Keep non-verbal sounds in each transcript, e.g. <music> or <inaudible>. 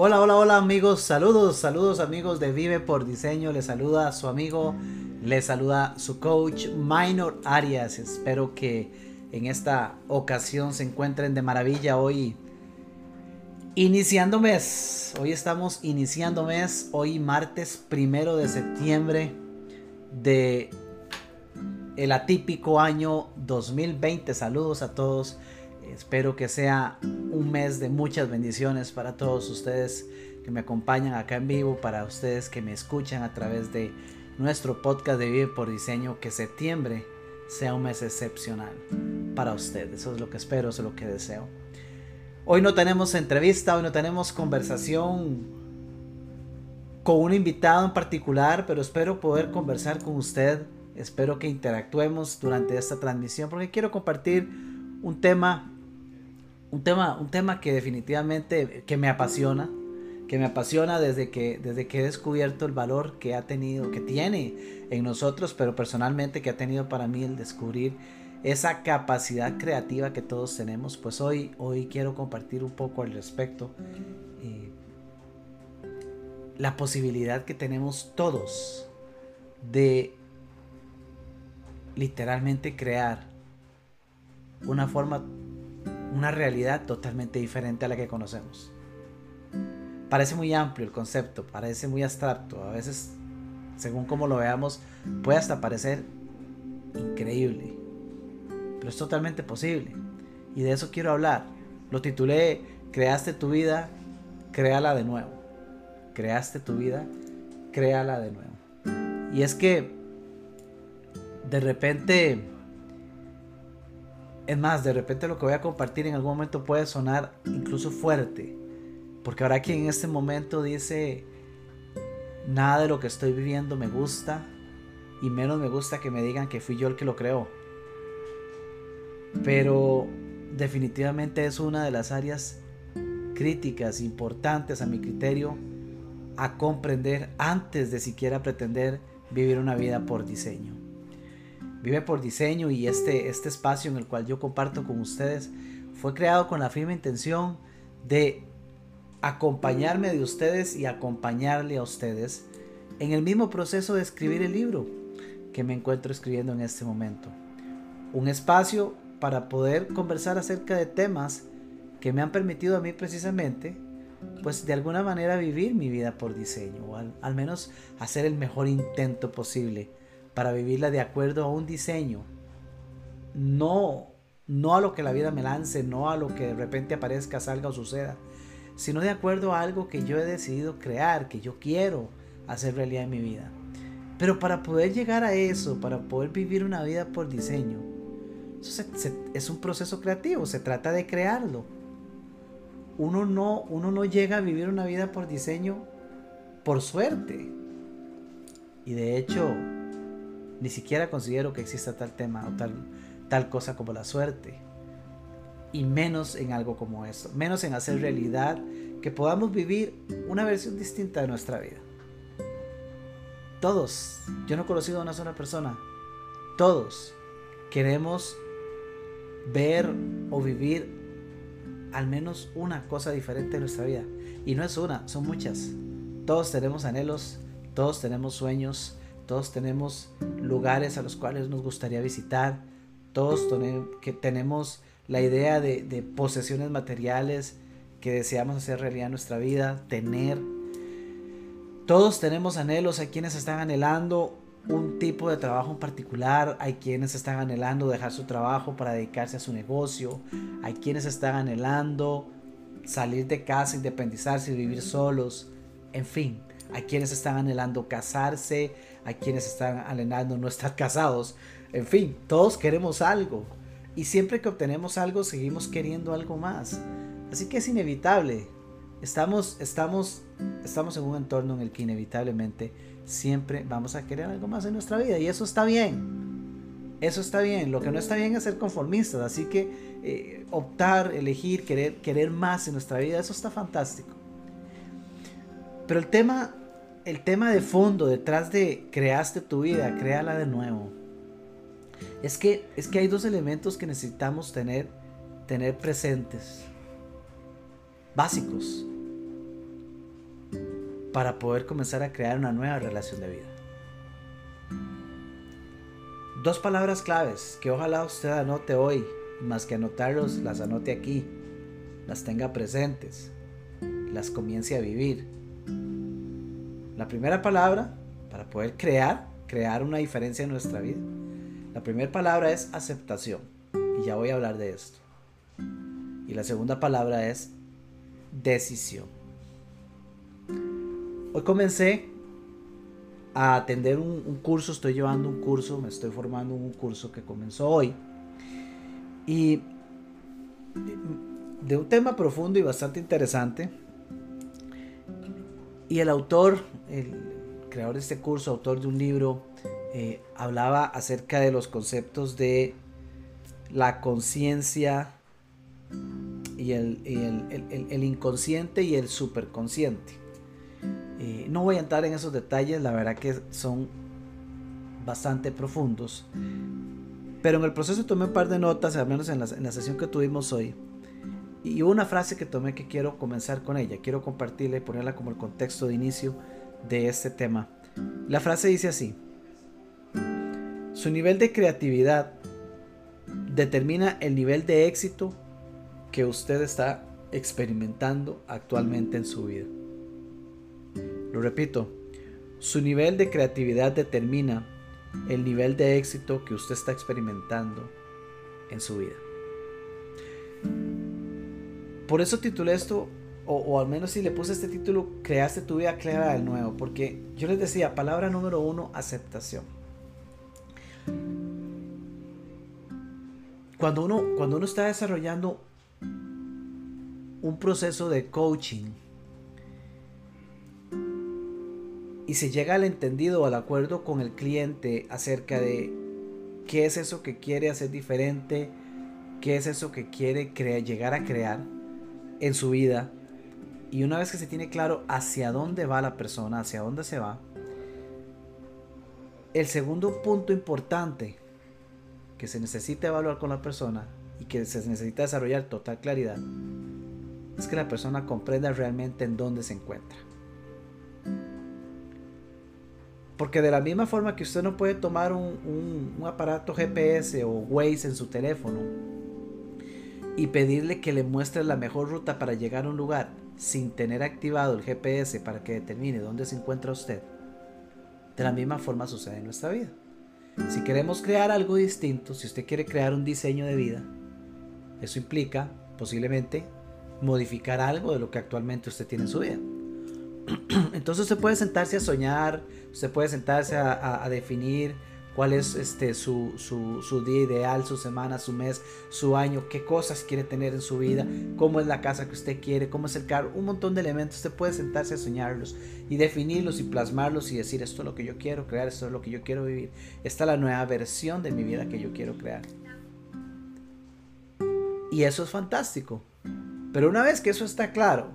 Hola, hola, hola amigos, saludos, saludos amigos de Vive por Diseño, les saluda su amigo, les saluda su coach Minor Arias, espero que en esta ocasión se encuentren de maravilla hoy. Iniciando mes, hoy estamos iniciando mes, hoy martes primero de septiembre de el atípico año 2020. Saludos a todos Espero que sea un mes de muchas bendiciones para todos ustedes que me acompañan acá en vivo, para ustedes que me escuchan a través de nuestro podcast de Vive por Diseño, que septiembre sea un mes excepcional para ustedes. Eso es lo que espero, eso es lo que deseo. Hoy no tenemos entrevista, hoy no tenemos conversación con un invitado en particular, pero espero poder conversar con usted. Espero que interactuemos durante esta transmisión porque quiero compartir un tema un tema, un tema que definitivamente que me apasiona, que me apasiona desde que, desde que he descubierto el valor que ha tenido, que tiene en nosotros, pero personalmente que ha tenido para mí el descubrir esa capacidad creativa que todos tenemos. Pues hoy, hoy quiero compartir un poco al respecto. Eh, la posibilidad que tenemos todos de literalmente crear una forma una realidad totalmente diferente a la que conocemos. Parece muy amplio el concepto, parece muy abstracto, a veces, según como lo veamos, puede hasta parecer increíble, pero es totalmente posible. Y de eso quiero hablar. Lo titulé Creaste tu vida, créala de nuevo. Creaste tu vida, créala de nuevo. Y es que de repente es más, de repente lo que voy a compartir en algún momento puede sonar incluso fuerte. Porque ahora que en este momento dice, nada de lo que estoy viviendo me gusta. Y menos me gusta que me digan que fui yo el que lo creó. Pero definitivamente es una de las áreas críticas importantes a mi criterio a comprender antes de siquiera pretender vivir una vida por diseño. Vive por diseño y este, este espacio en el cual yo comparto con ustedes fue creado con la firme intención de acompañarme de ustedes y acompañarle a ustedes en el mismo proceso de escribir el libro que me encuentro escribiendo en este momento. Un espacio para poder conversar acerca de temas que me han permitido a mí precisamente, pues de alguna manera vivir mi vida por diseño, o al, al menos hacer el mejor intento posible para vivirla de acuerdo a un diseño. No, no a lo que la vida me lance, no a lo que de repente aparezca, salga o suceda, sino de acuerdo a algo que yo he decidido crear, que yo quiero hacer realidad en mi vida. Pero para poder llegar a eso, para poder vivir una vida por diseño, eso es un proceso creativo, se trata de crearlo. Uno no, uno no llega a vivir una vida por diseño por suerte. Y de hecho, ni siquiera considero que exista tal tema o tal, tal cosa como la suerte. Y menos en algo como eso. Menos en hacer realidad que podamos vivir una versión distinta de nuestra vida. Todos, yo no he conocido a una sola persona, todos queremos ver o vivir al menos una cosa diferente en nuestra vida. Y no es una, son muchas. Todos tenemos anhelos, todos tenemos sueños, todos tenemos lugares a los cuales nos gustaría visitar, todos que tenemos la idea de, de posesiones materiales que deseamos hacer realidad en nuestra vida, tener. Todos tenemos anhelos, hay quienes están anhelando un tipo de trabajo en particular, hay quienes están anhelando dejar su trabajo para dedicarse a su negocio, hay quienes están anhelando salir de casa, independizarse y vivir solos, en fin, hay quienes están anhelando casarse, hay quienes están anhelando no estar <laughs> casados. En fin, todos queremos algo. Y siempre que obtenemos algo, seguimos queriendo algo más. Así que es inevitable. Estamos, estamos, estamos en un entorno en el que inevitablemente siempre vamos a querer algo más en nuestra vida. Y eso está bien. Eso está bien. Lo que no está bien es ser conformistas. Así que eh, optar, elegir, querer, querer más en nuestra vida, eso está fantástico. Pero el tema el tema de fondo detrás de creaste tu vida, créala de nuevo. Es que, es que hay dos elementos que necesitamos tener, tener presentes. Básicos. para poder comenzar a crear una nueva relación de vida. Dos palabras claves que ojalá usted anote hoy, más que anotarlos, las anote aquí, las tenga presentes, las comience a vivir. La primera palabra, para poder crear, crear una diferencia en nuestra vida. La primera palabra es aceptación, y ya voy a hablar de esto. Y la segunda palabra es decisión. Hoy comencé a atender un, curso, estoy llevando un curso, me estoy formando un curso que comenzó hoy. Y de un tema profundo y bastante interesante. Y el autor, el creador de este curso, autor de un libro, eh, hablaba acerca de los conceptos de la conciencia y, el, inconsciente y el superconsciente. Eh, no voy a entrar en esos detalles, la verdad que son bastante profundos. Pero en el proceso tomé un par de notas, al menos en en la sesión que tuvimos hoy. Y una frase que tomé que quiero comenzar con ella, quiero compartirla y ponerla como el contexto de inicio de este tema. La frase dice así, su nivel de creatividad determina el nivel de éxito que usted está experimentando actualmente en su vida. Lo repito, su nivel de creatividad determina el nivel de éxito que usted está experimentando en su vida. Por eso titulé esto, o, al menos si le puse este título, creaste tu vida clara de nuevo, porque yo les decía, palabra número uno, aceptación. Cuando uno, cuando uno está desarrollando un proceso de coaching, y se llega al entendido o al acuerdo con el cliente acerca de qué es eso que quiere hacer diferente, qué es eso que quiere llegar a crear en su vida. Y una vez que se tiene claro hacia dónde va la persona, hacia dónde se va, el segundo punto importante que se necesita evaluar con la persona y que se necesita desarrollar total claridad es que la persona comprenda realmente en dónde se encuentra. Porque de la misma forma que usted no puede tomar un, aparato GPS o Waze en su teléfono y pedirle que le muestre la mejor ruta para llegar a un lugar sin tener activado el GPS para que determine dónde se encuentra usted, de la misma forma sucede en nuestra vida. Si queremos crear algo distinto, si usted quiere crear un diseño de vida, eso implica posiblemente modificar algo de lo que actualmente usted tiene en su vida. <clears throat> Entonces usted puede sentarse a soñar, usted puede sentarse a, definir cuál es este, su, día ideal, su semana, su mes, su año, qué cosas quiere tener en su vida, cómo es la casa que usted quiere, cómo es el carro, un montón de elementos. Usted puede sentarse a soñarlos y definirlos y plasmarlos y decir esto es lo que yo quiero crear, esto es lo que yo quiero vivir, esta es la nueva versión de mi vida que yo quiero crear. Y eso es fantástico. Pero una vez que eso está claro,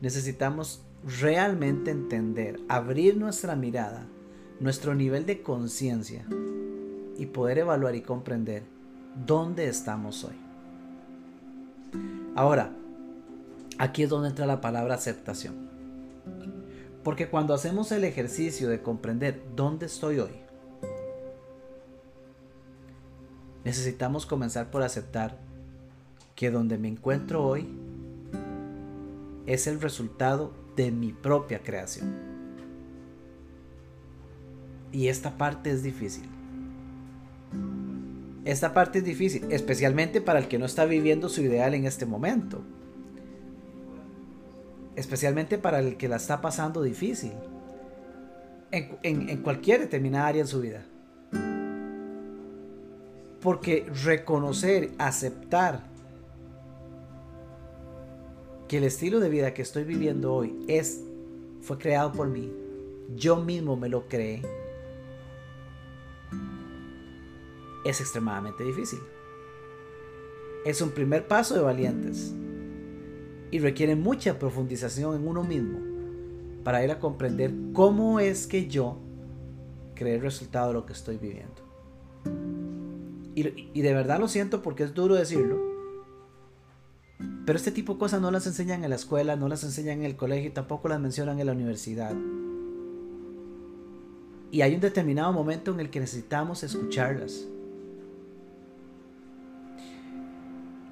necesitamos realmente entender, abrir nuestra mirada, nuestro nivel de conciencia y poder evaluar y comprender dónde estamos hoy. Ahora, aquí es donde entra la palabra aceptación. Porque cuando hacemos el ejercicio de comprender dónde estoy hoy, necesitamos comenzar por aceptar que donde me encuentro hoy es el resultado de mi propia creación. Y esta parte es difícil. Esta parte es difícil, especialmente para el que no está viviendo su ideal en este momento. Especialmente para el que la está pasando difícil. En, cualquier determinada área en su vida. Porque reconocer, aceptar que el estilo de vida que estoy viviendo hoy es fue creado por mí. Yo mismo me lo creé. Es extremadamente difícil. Es un primer paso de valientes y requiere mucha profundización en uno mismo para ir a comprender cómo es que yo creé el resultado de lo que estoy viviendo. Y, de verdad lo siento porque es duro decirlo, Pero este tipo de cosas no las enseñan en la escuela, no las enseñan en el colegio tampoco las mencionan en la universidad. Y hay un determinado momento en el que necesitamos escucharlas.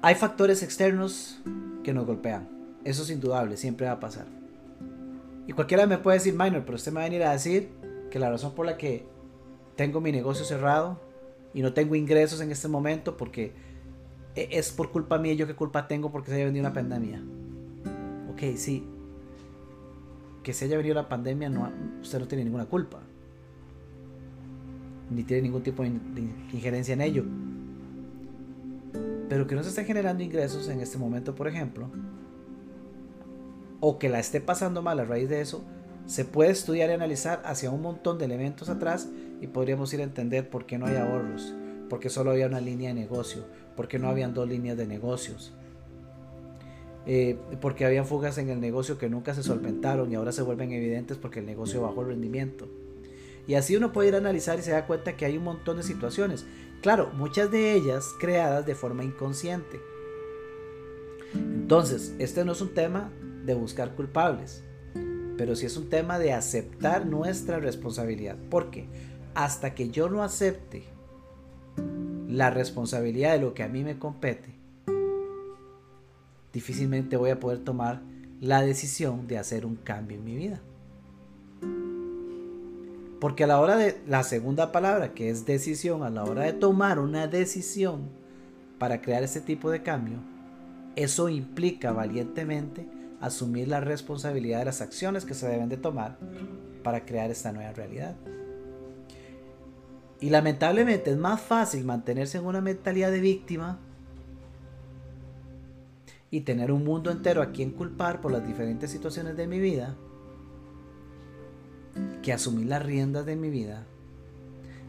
Hay factores externos que nos golpean. Eso es indudable, siempre va a pasar. Y cualquiera me puede decir, minor, pero usted me va a venir a decir que la razón por la que tengo mi negocio cerrado y no tengo ingresos en este momento porque e, es por culpa mía, yo qué culpa tengo porque se haya venido una pandemia. Ok, sí. Que se haya venido la pandemia, no, usted no tiene ninguna culpa. Ni tiene ningún tipo de injerencia en ello. Pero que no se estén generando ingresos en este momento, por ejemplo, o que la esté pasando mal a raíz de eso, se puede estudiar y analizar hacia un montón de elementos atrás y podríamos ir a entender por qué no hay ahorros, porque solo había una línea de negocio, porque no habían dos líneas de negocios, eh, porque habían fugas en el negocio que nunca se solventaron y ahora se vuelven evidentes porque el negocio bajó el rendimiento. Y así uno puede ir a analizar y se da cuenta que hay un montón de situaciones. Claro, muchas de ellas creadas de forma inconsciente. Entonces, este no es un tema de buscar culpables, pero sí es un tema de aceptar nuestra responsabilidad. Porque hasta que yo no acepte la responsabilidad de lo que a mí me compete, difícilmente voy a poder tomar la decisión de hacer un cambio en mi vida. Porque a la hora de la segunda palabra, que es decisión, a la hora de tomar una decisión para crear ese tipo de cambio, eso implica valientemente asumir la responsabilidad de las acciones que se deben de tomar para crear esta nueva realidad. Y lamentablemente es más fácil mantenerse en una mentalidad de víctima y tener un mundo entero a quien culpar por las diferentes situaciones de mi vida que asumir las riendas de mi vida,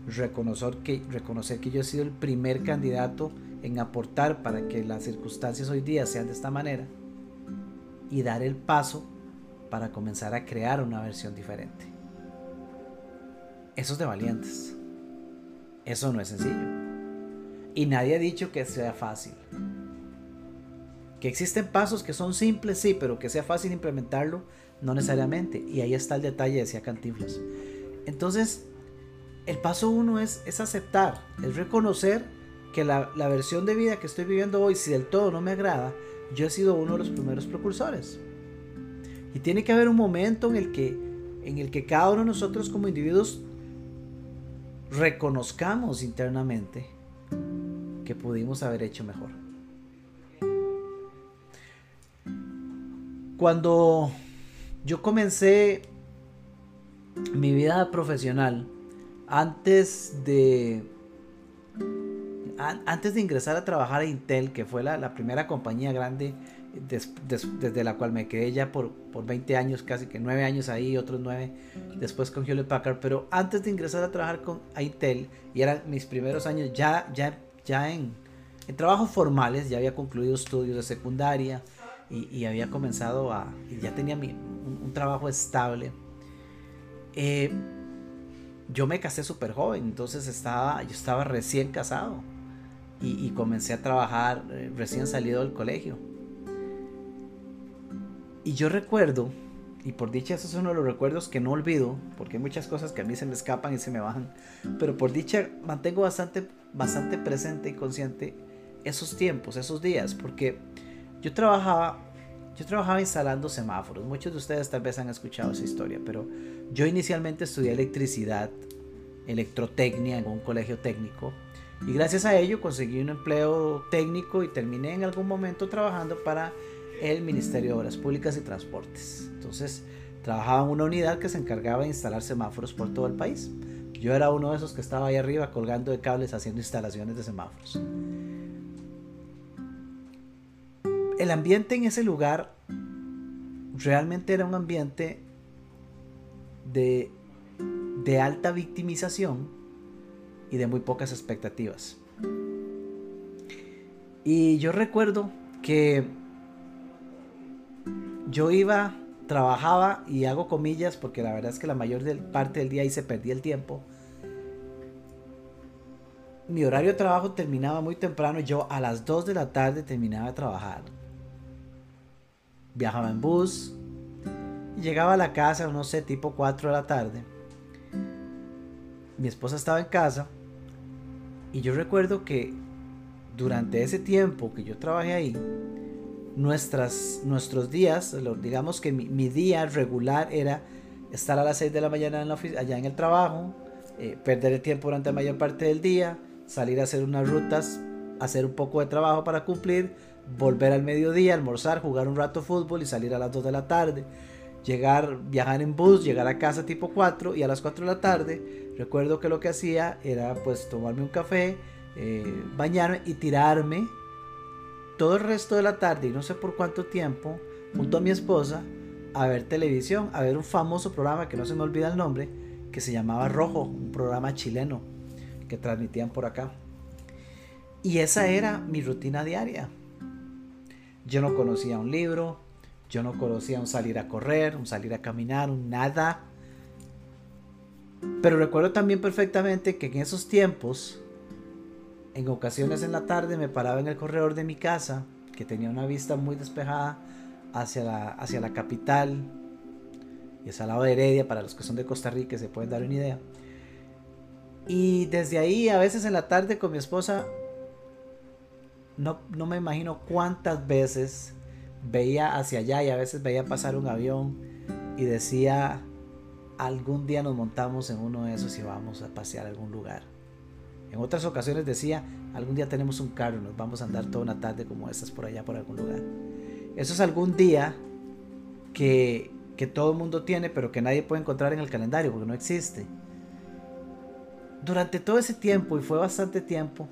reconocer que, reconocer que yo he sido el primer candidato en aportar para que las circunstancias hoy día sean de esta manera y dar el paso para comenzar a crear una versión diferente. Eso es de valientes. Eso no es sencillo. Y nadie ha dicho que sea fácil. Que existen pasos que son simples, sí, pero que sea fácil implementarlo, no necesariamente. Y ahí está el detalle, decía Cantinflas. Entonces, el paso uno es, es aceptar, es reconocer que la, la, versión de vida que estoy viviendo hoy, si del todo no me agrada, yo he sido uno de los primeros precursores. Y tiene que haber un momento en el que, en el que cada uno de nosotros como individuos reconozcamos internamente que pudimos haber hecho mejor. Cuando yo comencé mi vida profesional antes de antes de ingresar a trabajar a Intel, que fue la, primera compañía grande desde la cual me quedé ya por, por 20 años, casi que 9 años ahí, otros 9 después con Hewlett Packard, pero antes de ingresar a trabajar con Intel, y eran mis primeros años ya, ya, ya en, en trabajos formales, ya había concluido estudios de secundaria, y, había comenzado a, ya tenía un, trabajo estable. Eh, yo me casé súper joven, entonces estaba, yo estaba recién casado y, comencé a trabajar eh, recién salido del colegio. Y yo recuerdo, y por dicha eso es uno de los recuerdos que no olvido, porque hay muchas cosas que a mí se me escapan y se me bajan, pero por dicha mantengo bastante, bastante presente y consciente esos tiempos, esos días, porque yo trabajaba, yo trabajaba instalando semáforos. Muchos de ustedes tal vez han escuchado esa historia, pero yo inicialmente estudié electricidad, electrotecnia en un colegio técnico. Y gracias a ello conseguí un empleo técnico y terminé en algún momento trabajando para el Ministerio de Obras Públicas y Transportes. Entonces, trabajaba en una unidad que se encargaba de instalar semáforos por todo el país. Yo era uno de esos que estaba ahí arriba colgando de cables haciendo instalaciones de semáforos. El ambiente en ese lugar realmente era un ambiente de, alta victimización y de muy pocas expectativas. Y yo recuerdo que yo iba, trabajaba y hago comillas porque la verdad es que la mayor parte del día ahí se perdía el tiempo. Mi horario de trabajo terminaba muy temprano, yo a las 2 de la tarde terminaba de trabajar viajaba en bus, y llegaba a la casa, no sé, tipo 4 de la tarde. Mi esposa estaba en casa y yo recuerdo que durante ese tiempo que yo trabajé ahí, nuestras, nuestros días, digamos que mi, día regular era estar a las 6 de la mañana en la allá en el trabajo, eh, perder el tiempo durante la mayor parte del día, salir a hacer unas rutas, hacer un poco de trabajo para cumplir, volver al mediodía, almorzar, jugar un rato fútbol y salir a las 2 de la tarde. Llegar, viajar en bus, llegar a casa tipo 4 y a las 4 de la tarde, recuerdo que lo que hacía era pues tomarme un café, eh, bañarme y tirarme todo el resto de la tarde y no sé por cuánto tiempo junto a mi esposa a ver televisión, a ver un famoso programa que no se me olvida el nombre, que se llamaba Rojo, un programa chileno que transmitían por acá. Y esa era mi rutina diaria. Yo no conocía un libro, yo no conocía un salir a correr, un salir a caminar, un nada. Pero recuerdo también perfectamente que en esos tiempos, en ocasiones en la tarde me paraba en el corredor de mi casa, que tenía una vista muy despejada hacia la, hacia la capital, y es al lado de Heredia, para los que son de Costa Rica se pueden dar una idea. Y desde ahí, a veces en la tarde con mi esposa, no, no me imagino cuántas veces veía hacia allá y a veces veía pasar un avión y decía, algún día nos montamos en uno de esos y vamos a pasear a algún lugar. En otras ocasiones decía, algún día tenemos un carro, nos vamos a andar toda una tarde como estas por allá, por algún lugar. Eso es algún día que, que todo el mundo tiene, pero que nadie puede encontrar en el calendario porque no existe. Durante todo ese tiempo, y fue bastante tiempo,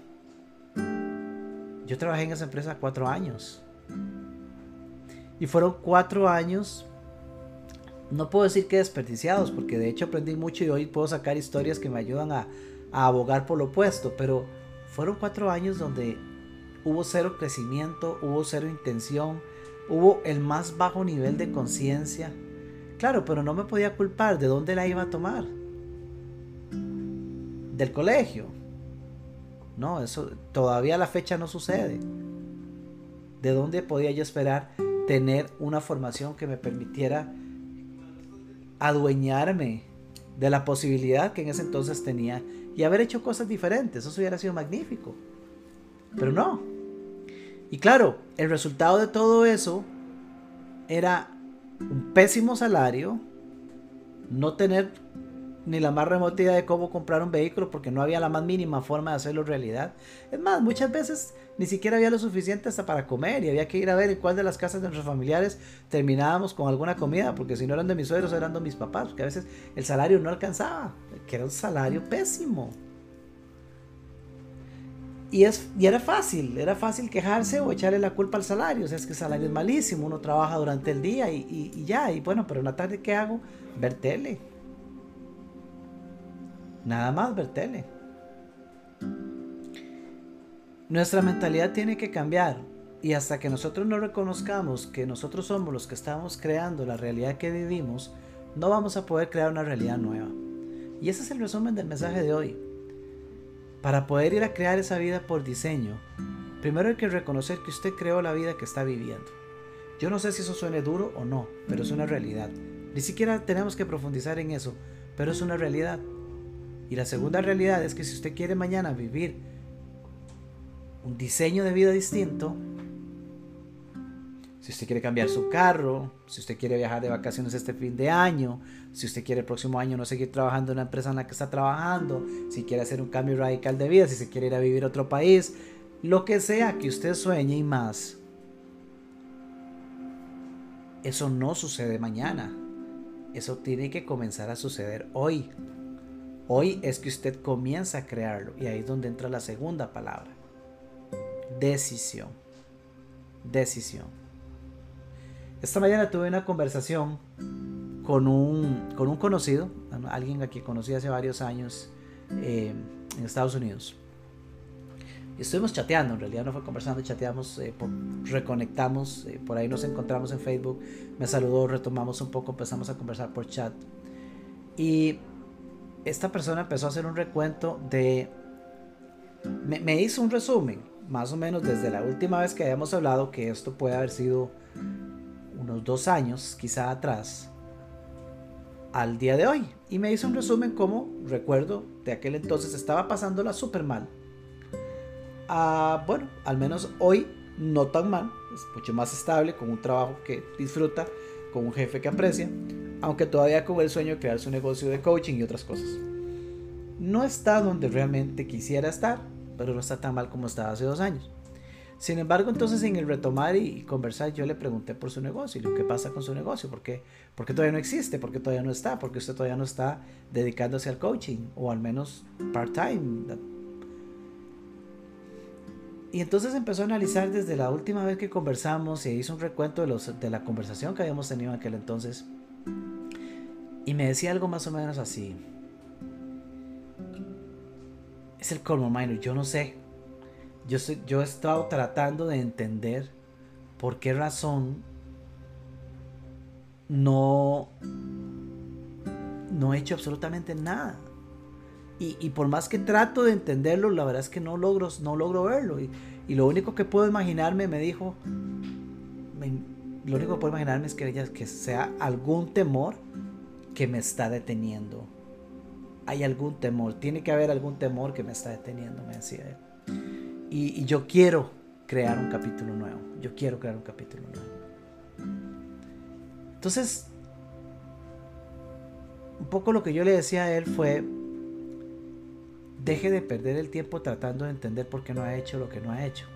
yo trabajé en esa empresa cuatro años. Y fueron cuatro años, no puedo decir que desperdiciados, porque de hecho aprendí mucho y hoy puedo sacar historias que me ayudan a, abogar por lo opuesto, pero fueron cuatro años donde hubo cero crecimiento, hubo cero intención, hubo el más bajo nivel de conciencia. Claro, pero no me podía culpar de dónde la iba a tomar. Del colegio. No, eso todavía la fecha no sucede. ¿De dónde podía yo esperar tener una formación que me permitiera adueñarme de la posibilidad que en ese entonces tenía y haber hecho cosas diferentes? Eso hubiera sido magnífico. Pero no. Y claro, el resultado de todo eso era un pésimo salario, no tener ni la más remota idea de cómo comprar un vehículo porque no había la más mínima forma de hacerlo realidad. Es más, muchas veces ni siquiera había lo suficiente hasta para comer y había que ir a ver en cuál de las casas de nuestros familiares terminábamos con alguna comida porque si no eran de mis suegros eran de mis papás, porque a veces el salario no alcanzaba, que era un salario pésimo. Y, es, y era fácil, era fácil quejarse o echarle la culpa al salario. O sea, es que el salario es malísimo, uno trabaja durante el día y, y, ya. Y bueno, pero en la tarde, ¿qué hago? Ver tele Nada más ver tele. Nuestra mentalidad tiene que cambiar y hasta que nosotros no reconozcamos que nosotros somos los que estamos creando la realidad que vivimos, no vamos a poder crear una realidad nueva. Y ese es el resumen del mensaje de hoy. Para poder ir a crear esa vida por diseño, primero hay que reconocer que usted creó la vida que está viviendo. Yo no sé si eso suene duro o no, pero es una realidad. Ni siquiera tenemos que profundizar en eso, pero es una realidad. Y la segunda realidad es que si usted quiere mañana vivir un diseño de vida distinto, si usted quiere cambiar su carro, si usted quiere viajar de vacaciones este fin de año, si usted quiere el próximo año no seguir trabajando en la empresa en la que está trabajando, si quiere hacer un cambio radical de vida, si se quiere ir a vivir a otro país, lo que sea que usted sueñe y más, eso no sucede mañana. Eso tiene que comenzar a suceder hoy. Hoy es que usted comienza a crearlo y ahí es donde entra la segunda palabra. Decisión. Decisión. Esta mañana tuve una conversación con un, con un conocido, alguien a quien conocí hace varios años eh, en Estados Unidos. Y estuvimos chateando, en realidad no fue conversando, chateamos, eh, reconectamos, eh, por ahí nos encontramos en Facebook, me saludó, retomamos un poco, empezamos a conversar por chat. Y esta persona empezó a hacer un recuento de... Me, hizo un resumen, más o menos desde la última vez que habíamos hablado, que esto puede haber sido unos dos años quizá atrás al día de hoy y me hizo un resumen como recuerdo de aquel entonces estaba pasándola súper mal. Ah, bueno, al menos hoy no tan mal, es mucho más estable, con un trabajo que disfruta, con un jefe que aprecia, aunque todavía con el sueño de crear su negocio de coaching y otras cosas. No está donde realmente quisiera estar, pero no está tan mal como estaba hace dos años. Sin embargo, entonces en el retomar y, conversar, yo le pregunté por su negocio y lo que pasa con su negocio, ¿por qué? todavía no existe? ¿Por qué todavía no está? porque usted todavía no está dedicándose al coaching? O al menos part-time. Y entonces empezó a analizar desde la última vez que conversamos y hizo un recuento de, los, de la conversación que habíamos tenido en aquel entonces. Y me decía algo más o menos así. Es el colmo minor, yo no sé yo, he estado tratando de entender por qué razón no, no he hecho absolutamente nada. Y, por más que trato de entenderlo, la verdad es que no logro, no logro verlo. Y, lo único que puedo imaginarme, me dijo, lo único que puedo imaginarme es que, que sea algún temor que me está deteniendo. Hay algún temor, tiene que haber algún temor que me está deteniendo, me decía él. Y, yo quiero crear un capítulo nuevo. Yo quiero crear un capítulo nuevo. Entonces, un poco lo que yo le decía a él fue, deje de perder el tiempo tratando de entender por qué no ha hecho lo que no ha hecho.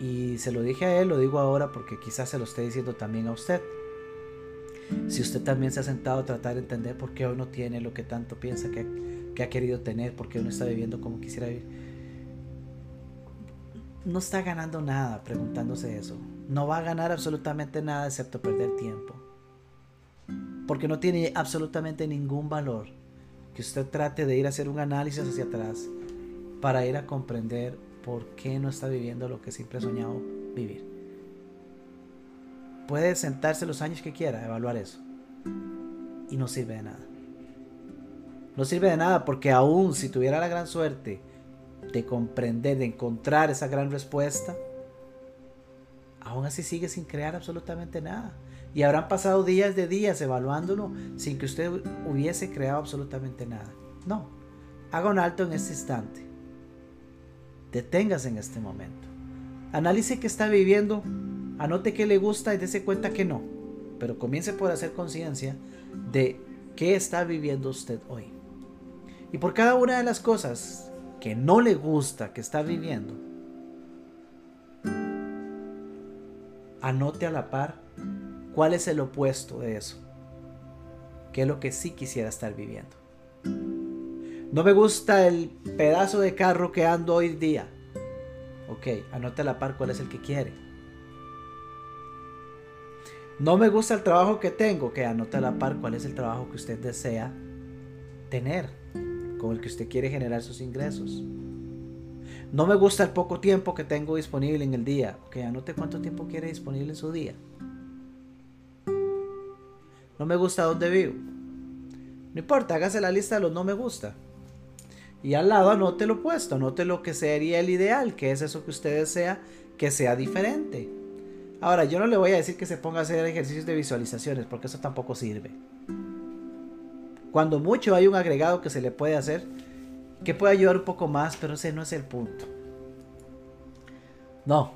Y se lo dije a él, lo digo ahora porque quizás se lo esté diciendo también a usted. Si usted también se ha sentado a tratar de entender por qué hoy no tiene lo que tanto piensa que, que ha querido tener, por qué hoy no está viviendo como quisiera vivir no está ganando nada preguntándose eso. No va a ganar absolutamente nada excepto perder tiempo. Porque no tiene absolutamente ningún valor que usted trate de ir a hacer un análisis hacia atrás para ir a comprender por qué no está viviendo lo que siempre ha soñado vivir. Puede sentarse los años que quiera, evaluar eso. Y no sirve de nada. No sirve de nada porque aún si tuviera la gran suerte de comprender, de encontrar esa gran respuesta, aún así sigue sin crear absolutamente nada. Y habrán pasado días de días evaluándolo sin que usted hubiese creado absolutamente nada. No, haga un alto en este instante. Deténgase en este momento. Analice qué está viviendo, anote qué le gusta y dése cuenta que no. Pero comience por hacer conciencia de qué está viviendo usted hoy. Y por cada una de las cosas que no le gusta que está viviendo, anote a la par cuál es el opuesto de eso. ¿Qué es lo que sí quisiera estar viviendo? No me gusta el pedazo de carro que ando hoy día. Ok, anote a la par cuál es el que quiere. No me gusta el trabajo que tengo. Que anote a la par cuál es el trabajo que usted desea tener con el que usted quiere generar sus ingresos. No me gusta el poco tiempo que tengo disponible en el día. Ok, anote cuánto tiempo quiere disponible en su día. No me gusta dónde vivo. No importa, hágase la lista de los no me gusta. Y al lado anote lo opuesto, anote lo que sería el ideal, que es eso que usted desea que sea diferente. Ahora, yo no le voy a decir que se ponga a hacer ejercicios de visualizaciones, porque eso tampoco sirve. Cuando mucho hay un agregado que se le puede hacer que puede ayudar un poco más, pero ese no es el punto. No.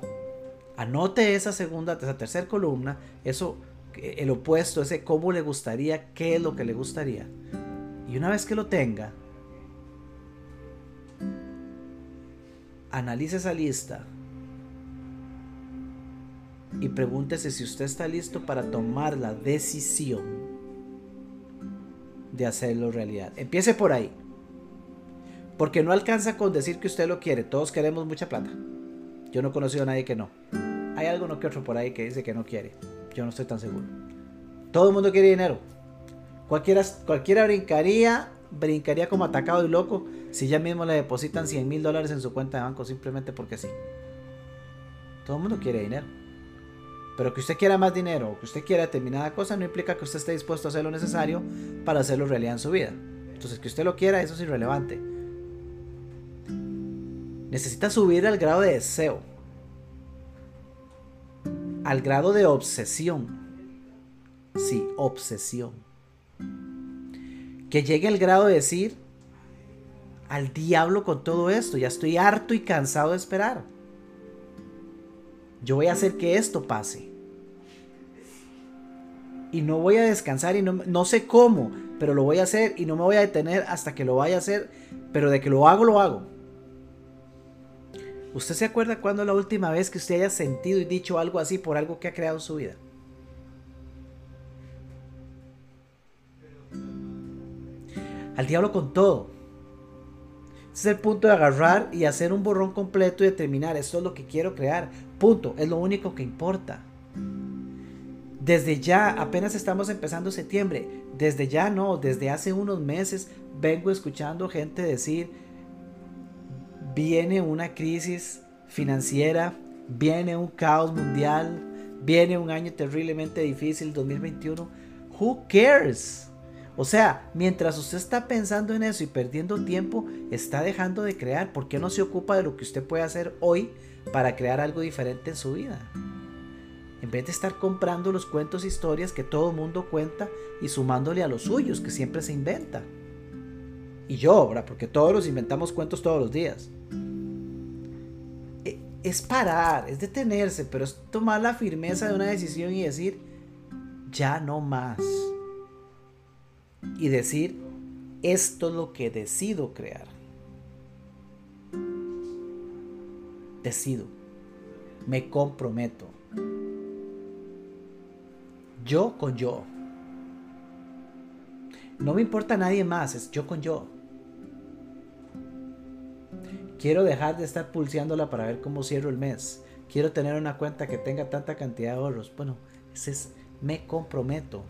Anote esa segunda, esa tercera columna, eso, el opuesto, ese cómo le gustaría, qué es lo que le gustaría. Y una vez que lo tenga, analice esa lista y pregúntese si usted está listo para tomar la decisión de hacerlo realidad. Empiece por ahí. Porque no alcanza con decir que usted lo quiere. Todos queremos mucha plata. Yo no he conocido a nadie que no. Hay alguno que otro por ahí que dice que no quiere. Yo no estoy tan seguro. Todo el mundo quiere dinero. Cualquiera, cualquiera brincaría, brincaría como atacado y loco si ya mismo le depositan 100 mil dólares en su cuenta de banco simplemente porque sí. Todo el mundo quiere dinero. Pero que usted quiera más dinero o que usted quiera determinada cosa no implica que usted esté dispuesto a hacer lo necesario para hacerlo realidad en su vida. Entonces, que usted lo quiera, eso es irrelevante. Necesita subir al grado de deseo. al grado de obsesión. Sí, obsesión. Que llegue al grado de decir, al diablo con todo esto, ya estoy harto y cansado de esperar. Yo voy a hacer que esto pase. Y no voy a descansar y no, no sé cómo, pero lo voy a hacer y no me voy a detener hasta que lo vaya a hacer, pero de que lo hago, lo hago. ¿Usted se acuerda cuándo la última vez que usted haya sentido y dicho algo así por algo que ha creado en su vida? Al diablo con todo. Es el punto de agarrar y hacer un borrón completo y determinar, esto es lo que quiero crear. Punto. Es lo único que importa. Desde ya, apenas estamos empezando septiembre. Desde ya no, desde hace unos meses vengo escuchando gente decir, viene una crisis financiera, viene un caos mundial, viene un año terriblemente difícil, 2021. Who cares? O sea, mientras usted está pensando en eso y perdiendo tiempo, está dejando de crear. ¿Por qué no se ocupa de lo que usted puede hacer hoy para crear algo diferente en su vida? En vez de estar comprando los cuentos e historias que todo mundo cuenta y sumándole a los suyos que siempre se inventa. Y yo. Porque todos los inventamos cuentos todos los días es parar, es detenerse, pero es tomar la firmeza de una decisión y decir, ya no más. Y decir, esto es lo que decido crear. Decido, me comprometo. Yo con yo. No me importa nadie más, es yo con yo. Quiero dejar de estar pulseándola para ver cómo cierro el mes. Quiero tener una cuenta que tenga tanta cantidad de ahorros. Bueno, ese es me comprometo.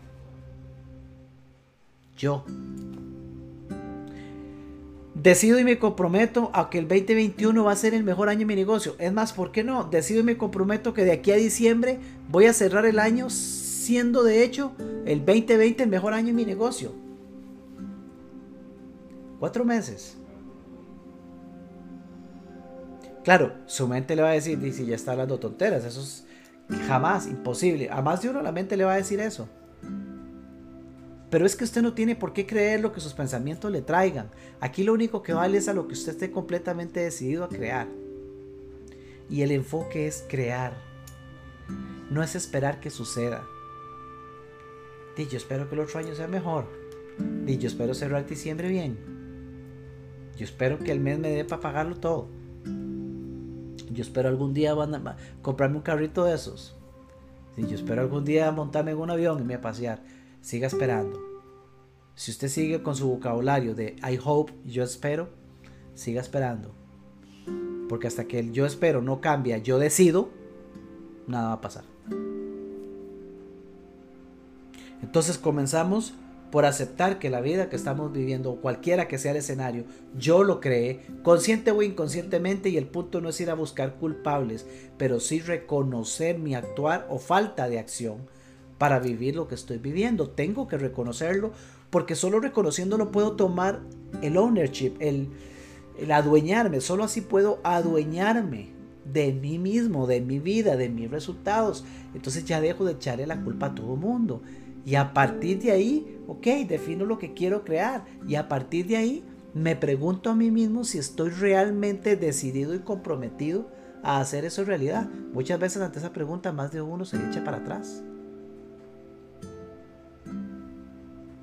Yo. Decido y me comprometo a que el 2021 va a ser el mejor año en mi negocio. Es más, ¿por qué no? Decido y me comprometo que de aquí a diciembre voy a cerrar el año siendo de hecho el 2020 el mejor año en mi negocio. Cuatro meses. Claro, su mente le va a decir, si ya está hablando tonteras, eso es jamás imposible. A más de uno la mente le va a decir eso. Pero es que usted no tiene por qué creer lo que sus pensamientos le traigan. Aquí lo único que vale es a lo que usted esté completamente decidido a crear. Y el enfoque es crear. No es esperar que suceda. Y yo espero que el otro año sea mejor. Y yo espero cerrar diciembre bien. Yo espero que el mes me dé para pagarlo todo. Yo espero algún día van a comprarme un carrito de esos. Sí, yo espero algún día montarme en un avión y me a pasear. Siga esperando. Si usted sigue con su vocabulario de I hope, yo espero, siga esperando. Porque hasta que el yo espero no cambia, yo decido, nada va a pasar. Entonces comenzamos por aceptar que la vida que estamos viviendo, cualquiera que sea el escenario, yo lo creé, consciente o inconscientemente, y el punto no es ir a buscar culpables, pero sí reconocer mi actuar o falta de acción para vivir lo que estoy viviendo. Tengo que reconocerlo porque solo reconociéndolo puedo tomar el ownership, el, el adueñarme, solo así puedo adueñarme de mí mismo, de mi vida, de mis resultados. Entonces ya dejo de echarle la culpa a todo mundo. Y a partir de ahí, ok, defino lo que quiero crear. Y a partir de ahí, me pregunto a mí mismo si estoy realmente decidido y comprometido a hacer eso realidad. Muchas veces ante esa pregunta más de uno se echa para atrás.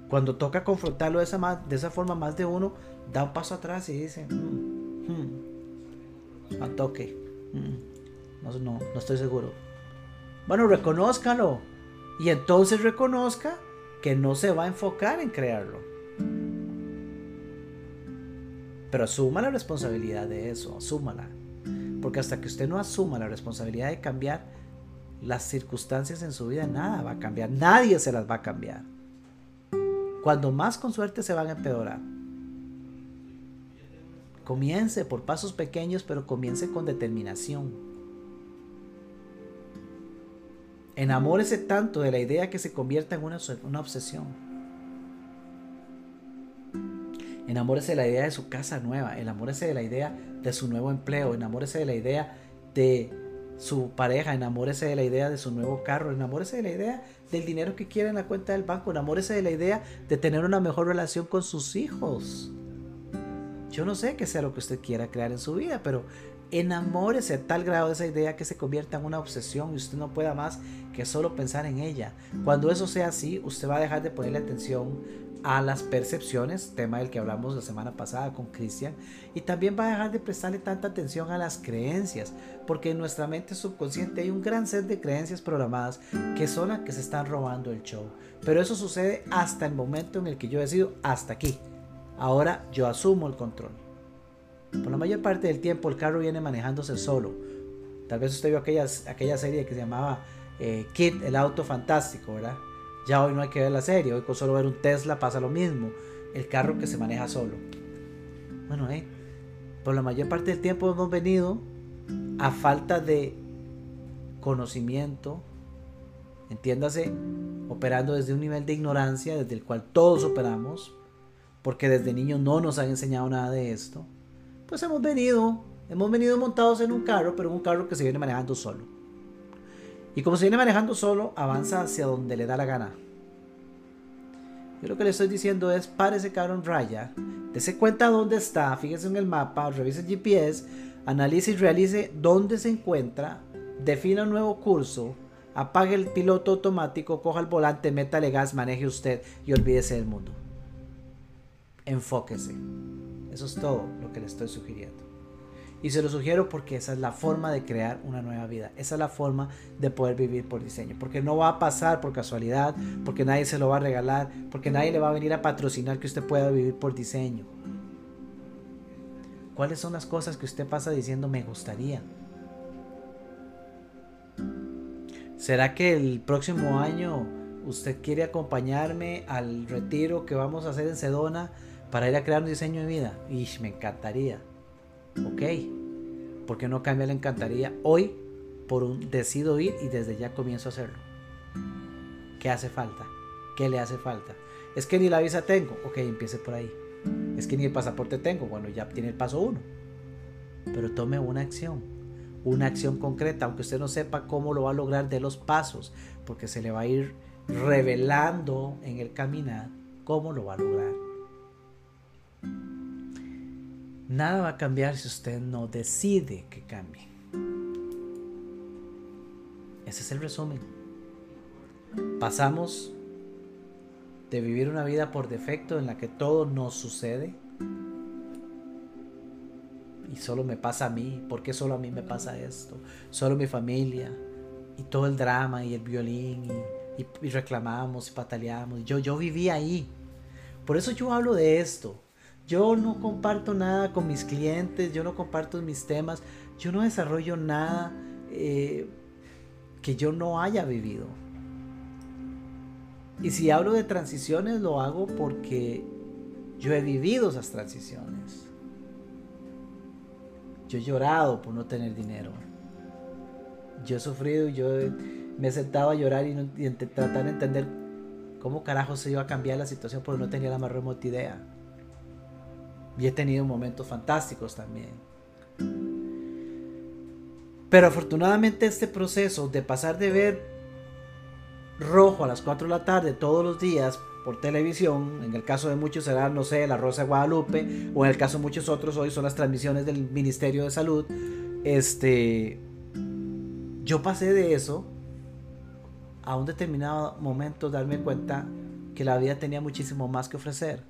Cuando toca confrontarlo de esa, de esa forma, más de uno da un paso atrás y dice, mm, mm, a toque, mm, no, no, no estoy seguro. Bueno, reconózcalo y entonces reconozca que no se va a enfocar en crearlo. Pero asuma la responsabilidad de eso, asúmala. Porque hasta que usted no asuma la responsabilidad de cambiar las circunstancias en su vida, nada va a cambiar. Nadie se las va a cambiar. Cuando más con suerte se van a empeorar. Comience por pasos pequeños, pero comience con determinación. Enamórese tanto de la idea que se convierta en una, una obsesión. Enamórese de la idea de su casa nueva, enamórese de la idea de su nuevo empleo, enamórese de la idea de su pareja, enamórese de la idea de su nuevo carro, enamórese de la idea del dinero que quiere en la cuenta del banco, enamórese de la idea de tener una mejor relación con sus hijos. Yo no sé qué sea lo que usted quiera crear en su vida, pero enamórese a tal grado de esa idea que se convierta en una obsesión y usted no pueda más que solo pensar en ella. Cuando eso sea así, usted va a dejar de ponerle atención a las percepciones, tema del que hablamos la semana pasada con Cristian, y también va a dejar de prestarle tanta atención a las creencias, porque en nuestra mente subconsciente hay un gran set de creencias programadas que son las que se están robando el show. Pero eso sucede hasta el momento en el que yo decido hasta aquí. Ahora yo asumo el control. Por la mayor parte del tiempo el carro viene manejándose solo. Tal vez usted vio aquella, aquella serie que se llamaba eh, Kid, el auto fantástico, ¿verdad? Ya hoy no hay que ver la serie, hoy con solo ver un Tesla pasa lo mismo. El carro que se maneja solo. Bueno, eh, por la mayor parte del tiempo hemos venido a falta de conocimiento, entiéndase, operando desde un nivel de ignorancia desde el cual todos operamos, porque desde niños no nos han enseñado nada de esto, pues hemos venido, hemos venido montados en un carro, pero un carro que se viene manejando solo. Y como se viene manejando solo, avanza hacia donde le da la gana. Yo lo que le estoy diciendo es, pare ese carro en raya, dese cuenta dónde está, fíjese en el mapa, revise el GPS, analice y realice dónde se encuentra, defina un nuevo curso, apague el piloto automático, coja el volante, métale gas, maneje usted y olvídese del mundo. Enfóquese. Eso es todo lo que le estoy sugiriendo. Y se lo sugiero porque esa es la forma de crear una nueva vida. Esa es la forma de poder vivir por diseño. Porque no va a pasar por casualidad, porque nadie se lo va a regalar, porque nadie le va a venir a patrocinar que usted pueda vivir por diseño. ¿Cuáles son las cosas que usted pasa diciendo me gustaría? ¿Será que el próximo año usted quiere acompañarme al retiro que vamos a hacer en Sedona para ir a crear un diseño de vida? Y me encantaría. Ok, ¿por qué no cambia la encantaría hoy por un decido ir y desde ya comienzo a hacerlo? ¿Qué hace falta? ¿Qué le hace falta? Es que ni la visa tengo. Ok, empiece por ahí. Es que ni el pasaporte tengo. Bueno, ya tiene el paso uno. Pero tome una acción. Una acción concreta, aunque usted no sepa cómo lo va a lograr de los pasos, porque se le va a ir revelando en el caminar cómo lo va a lograr. Nada va a cambiar si usted no decide que cambie. Ese es el resumen. Pasamos de vivir una vida por defecto en la que todo nos sucede y solo me pasa a mí, ¿por qué solo a mí me pasa esto? Solo mi familia y todo el drama y el violín y, reclamamos y pataleamos. Yo, yo viví ahí. Por eso yo hablo de esto yo no comparto nada con mis clientes, yo no comparto mis temas, yo no desarrollo nada eh, que yo no haya vivido. Y si hablo de transiciones, lo hago porque yo he vivido esas transiciones. Yo he llorado por no tener dinero. Yo he sufrido, yo me he sentado a llorar y, y tratar de entender cómo carajo se iba a cambiar la situación porque no tenía la más remota idea. Y he tenido momentos fantásticos también. Pero afortunadamente este proceso de pasar de ver rojo a las 4 de la tarde todos los días por televisión, en el caso de muchos será, no sé, la Rosa de Guadalupe, o en el caso de muchos otros hoy son las transmisiones del Ministerio de Salud, este, yo pasé de eso a un determinado momento darme cuenta que la vida tenía muchísimo más que ofrecer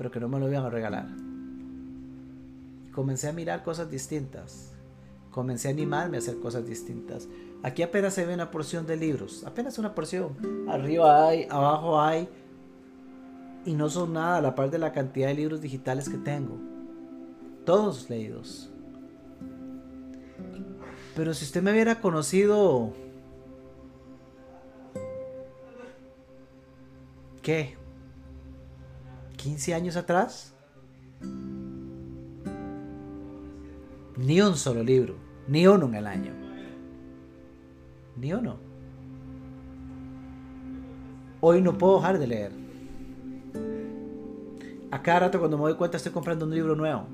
pero que no me lo iban a regalar. comencé a mirar cosas distintas. Comencé a animarme a hacer cosas distintas. Aquí apenas se ve una porción de libros, apenas una porción. Arriba hay, abajo hay. Y no son nada a la par de la cantidad de libros digitales que tengo. Todos leídos. Pero si usted me hubiera conocido... ¿Qué? 15 años atrás, ni un solo libro, ni uno en el año. Ni uno. Hoy no puedo dejar de leer. A cada rato cuando me doy cuenta estoy comprando un libro nuevo.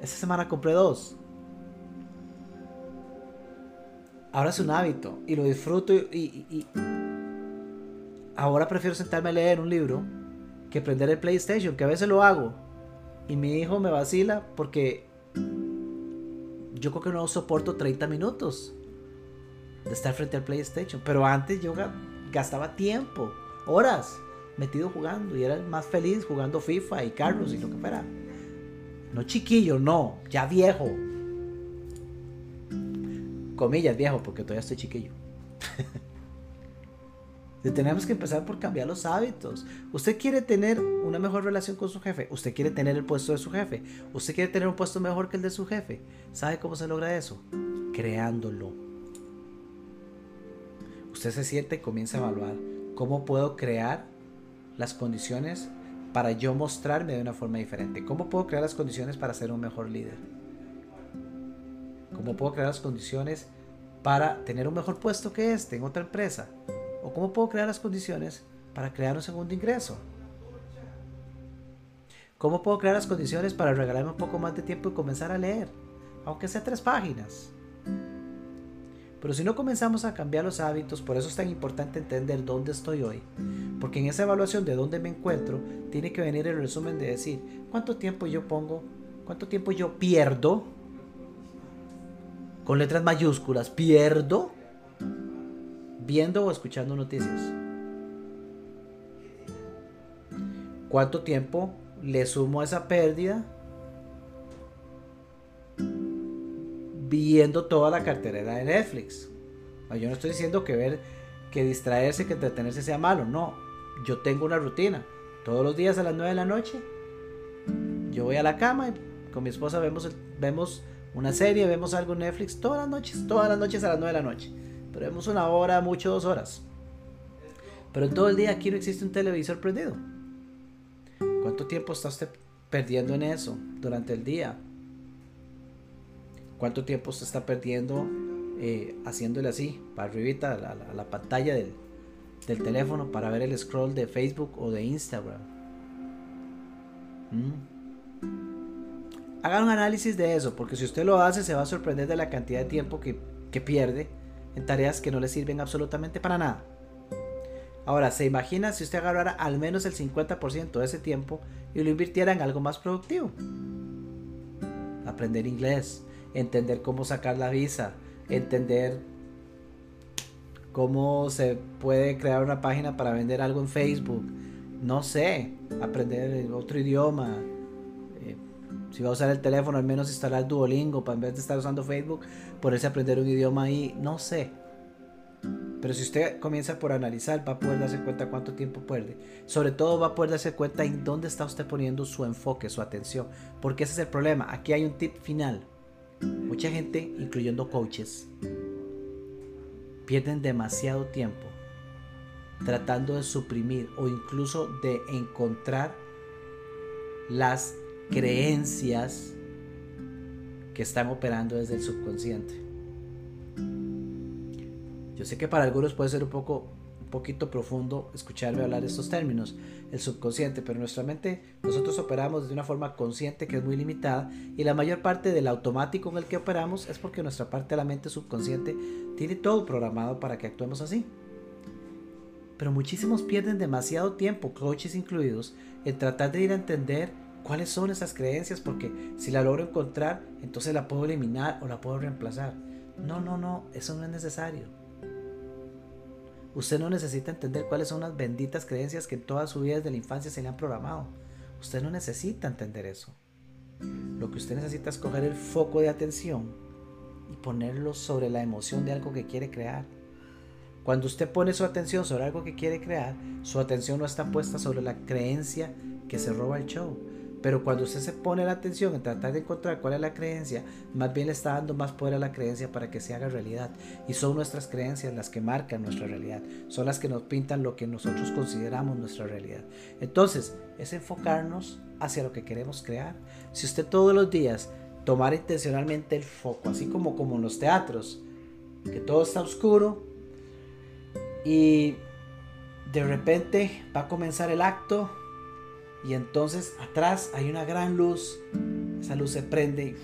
Esta semana compré dos. ahora es un hábito y lo disfruto y, ahora prefiero sentarme a leer un libro que prender el PlayStation, que a veces lo hago y mi hijo me vacila porque yo creo que no soporto 30 minutos de estar frente al PlayStation, pero antes yo gastaba tiempo, horas metido jugando y era más feliz jugando FIFA y Carlos y lo que fuera. No chiquillo, no, ya viejo. Comillas, viejo, porque todavía estoy chiquillo. <laughs> Tenemos que empezar por cambiar los hábitos. Usted quiere tener una mejor relación con su jefe. Usted quiere tener el puesto de su jefe. Usted quiere tener un puesto mejor que el de su jefe. ¿Sabe cómo se logra eso? Creándolo. Usted se siente y comienza a evaluar cómo puedo crear las condiciones para yo mostrarme de una forma diferente. ¿Cómo puedo crear las condiciones para ser un mejor líder? ¿Cómo puedo crear las condiciones para tener un mejor puesto que este en otra empresa? ¿O cómo puedo crear las condiciones para crear un segundo ingreso? ¿Cómo puedo crear las condiciones para regalarme un poco más de tiempo y comenzar a leer? Aunque sea tres páginas. Pero si no comenzamos a cambiar los hábitos, por eso es tan importante entender dónde estoy hoy. Porque en esa evaluación de dónde me encuentro, tiene que venir el resumen de decir cuánto tiempo yo pongo, cuánto tiempo yo pierdo, con letras mayúsculas, pierdo, viendo o escuchando noticias. ¿Cuánto tiempo le sumo a esa pérdida viendo toda la carterera de Netflix. Yo no estoy diciendo que ver, que distraerse, que entretenerse sea malo, no. Yo tengo una rutina. Todos los días a las 9 de la noche, yo voy a la cama y con mi esposa vemos, vemos una serie, vemos algo en Netflix todas las noches, todas las noches a las 9 de la noche. Pero una hora, mucho dos horas. Pero en todo el día aquí no existe un televisor prendido. ¿Cuánto tiempo está usted perdiendo en eso durante el día? cuánto tiempo se está perdiendo eh, haciéndole así, para arribita a la, pantalla del, teléfono para ver el scroll de Facebook o de Instagram. ¿Mm? Hagan un análisis de eso, porque si usted lo hace se va a sorprender de la cantidad de tiempo que, que pierde en tareas que no le sirven absolutamente para nada. Ahora, ¿se imagina si usted agarrara al menos el 50% de ese tiempo y lo invirtiera en algo más productivo? Aprender inglés, entender cómo sacar la visa, entender cómo se puede crear una página para vender algo en Facebook, no sé, aprender otro idioma. Si va a usar el teléfono, al menos instalar Duolingo para en vez de estar usando Facebook, ponerse a aprender un idioma ahí, no sé. Pero si usted comienza por analizar, va a poder darse cuenta cuánto tiempo pierde. Sobre todo va a poder darse cuenta en dónde está usted poniendo su enfoque, su atención. Porque ese es el problema. Aquí hay un tip final. Mucha gente, incluyendo coaches, pierden demasiado tiempo tratando de suprimir o incluso de encontrar las creencias que están operando desde el subconsciente. Yo sé que para algunos puede ser un poco poquito profundo escucharme hablar estos términos, el subconsciente, pero nuestra mente nosotros operamos de una forma consciente que es muy limitada y la mayor parte del automático en el que operamos es porque nuestra parte de la mente subconsciente tiene todo programado para que actuemos así. Pero muchísimos pierden demasiado tiempo, coaches incluidos, en tratar de ir a entender cuáles son esas creencias porque si la logro encontrar, entonces la puedo eliminar o la puedo reemplazar. No, no, no, eso no es necesario. Usted no necesita entender cuáles son las benditas creencias que en toda su vida desde la infancia se le han programado. Usted no necesita entender eso. Lo que usted necesita es coger el foco de atención y ponerlo sobre la emoción de algo que quiere crear. Cuando usted pone su atención sobre algo que quiere crear, su atención no está puesta sobre la creencia que se roba el show, pero cuando usted se pone la atención en tratar de encontrar cuál es la creencia, más bien le está dando más poder a la creencia para que se haga realidad. Y son nuestras creencias las que marcan nuestra realidad. Son las que nos pintan lo que nosotros consideramos nuestra realidad. Entonces, es enfocarnos hacia lo que queremos crear. Si usted todos los días tomara intencionalmente el foco, así como, como en los teatros, que todo está oscuro y de repente va a comenzar el acto y entonces atrás hay una gran luz. Esa luz se prende y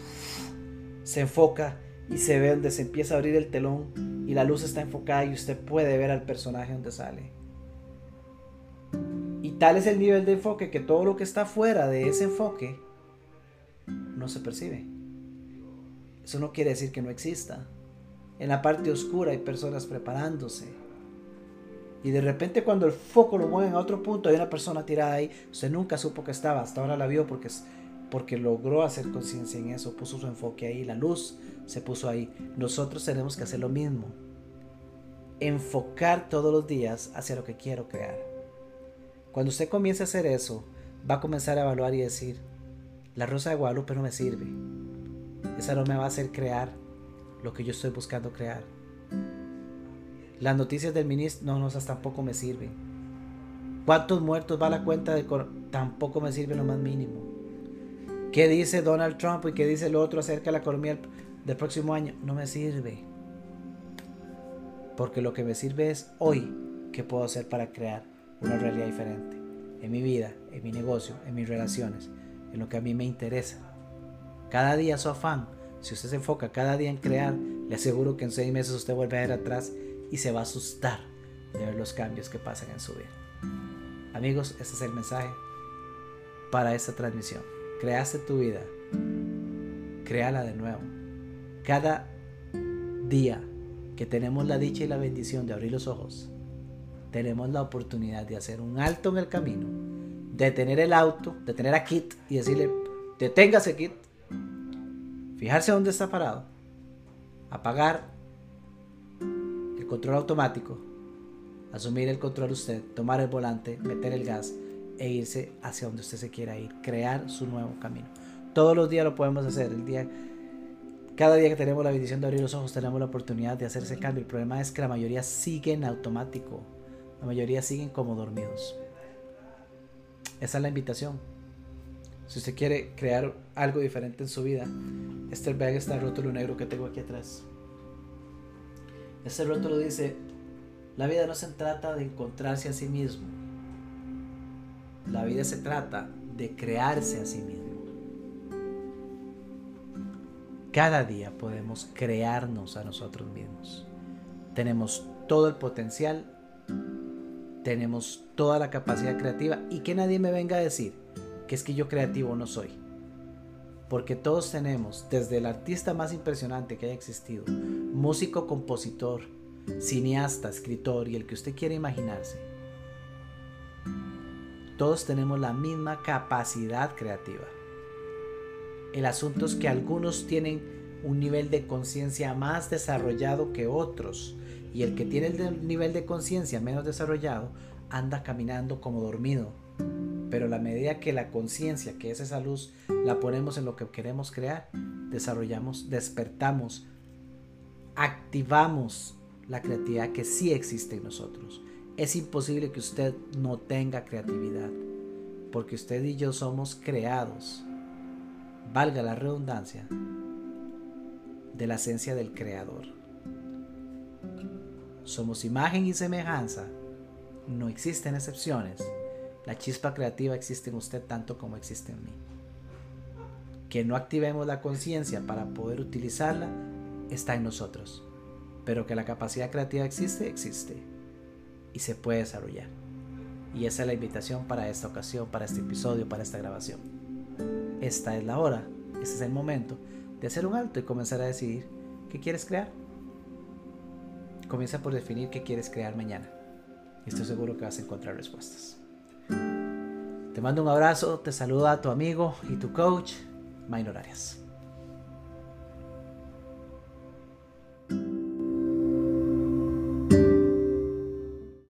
se enfoca y se ve donde se empieza a abrir el telón y la luz está enfocada y usted puede ver al personaje donde sale. Y tal es el nivel de enfoque que todo lo que está fuera de ese enfoque no se percibe. Eso no quiere decir que no exista. En la parte oscura hay personas preparándose. Y de repente cuando el foco lo mueven a otro punto, hay una persona tirada ahí. Usted nunca supo que estaba, hasta ahora la vio porque, porque logró hacer conciencia en eso, puso su enfoque ahí, la luz se puso ahí. Nosotros tenemos que hacer lo mismo. Enfocar todos los días hacia lo que quiero crear. Cuando usted comience a hacer eso, va a comenzar a evaluar y decir, la rosa de Guadalupe no me sirve. Esa no me va a hacer crear lo que yo estoy buscando crear. Las noticias del ministro, no, no, esas tampoco me sirven. ¿Cuántos muertos va la cuenta de Tampoco me sirve lo más mínimo. ¿Qué dice Donald Trump y qué dice el otro acerca de la economía del próximo año? No me sirve. Porque lo que me sirve es hoy qué puedo hacer para crear una realidad diferente. En mi vida, en mi negocio, en mis relaciones, en lo que a mí me interesa. Cada día su afán si usted se enfoca cada día en crear, le aseguro que en seis meses usted vuelve a ver atrás y se va a asustar de ver los cambios que pasan en su vida. Amigos, este es el mensaje para esta transmisión. Creaste tu vida, créala de nuevo. Cada día que tenemos la dicha y la bendición de abrir los ojos, tenemos la oportunidad de hacer un alto en el camino, de tener el auto, de tener a Kit y decirle, deténgase Kit, fijarse dónde está parado, apagar el control automático, asumir el control usted, tomar el volante, meter el gas e irse hacia donde usted se quiera ir, crear su nuevo camino. Todos los días lo podemos hacer, el día cada día que tenemos la bendición de abrir los ojos tenemos la oportunidad de hacer ese cambio. El problema es que la mayoría siguen automático. La mayoría siguen como dormidos. Esa es la invitación. Si usted quiere crear algo diferente en su vida, este bag está el rótulo negro que tengo aquí atrás. Este rótulo dice, la vida no se trata de encontrarse a sí mismo. La vida se trata de crearse a sí mismo. Cada día podemos crearnos a nosotros mismos. Tenemos todo el potencial, tenemos toda la capacidad creativa y que nadie me venga a decir que es que yo creativo no soy. Porque todos tenemos, desde el artista más impresionante que haya existido, músico, compositor, cineasta, escritor y el que usted quiera imaginarse, todos tenemos la misma capacidad creativa. El asunto es que algunos tienen un nivel de conciencia más desarrollado que otros y el que tiene el nivel de conciencia menos desarrollado anda caminando como dormido pero la medida que la conciencia, que es esa luz, la ponemos en lo que queremos crear, desarrollamos, despertamos, activamos la creatividad que sí existe en nosotros. Es imposible que usted no tenga creatividad, porque usted y yo somos creados, valga la redundancia, de la esencia del creador. Somos imagen y semejanza, no existen excepciones la chispa creativa existe en usted tanto como existe en mí. Que no activemos la conciencia para poder utilizarla está en nosotros. Pero que la capacidad creativa existe, existe. Y se puede desarrollar. Y esa es la invitación para esta ocasión, para este episodio, para esta grabación. Esta es la hora, este es el momento de hacer un alto y comenzar a decidir qué quieres crear. Comienza por definir qué quieres crear mañana. Estoy seguro que vas a encontrar respuestas. Te mando un abrazo, te saluda tu amigo y tu coach, Minor Arias.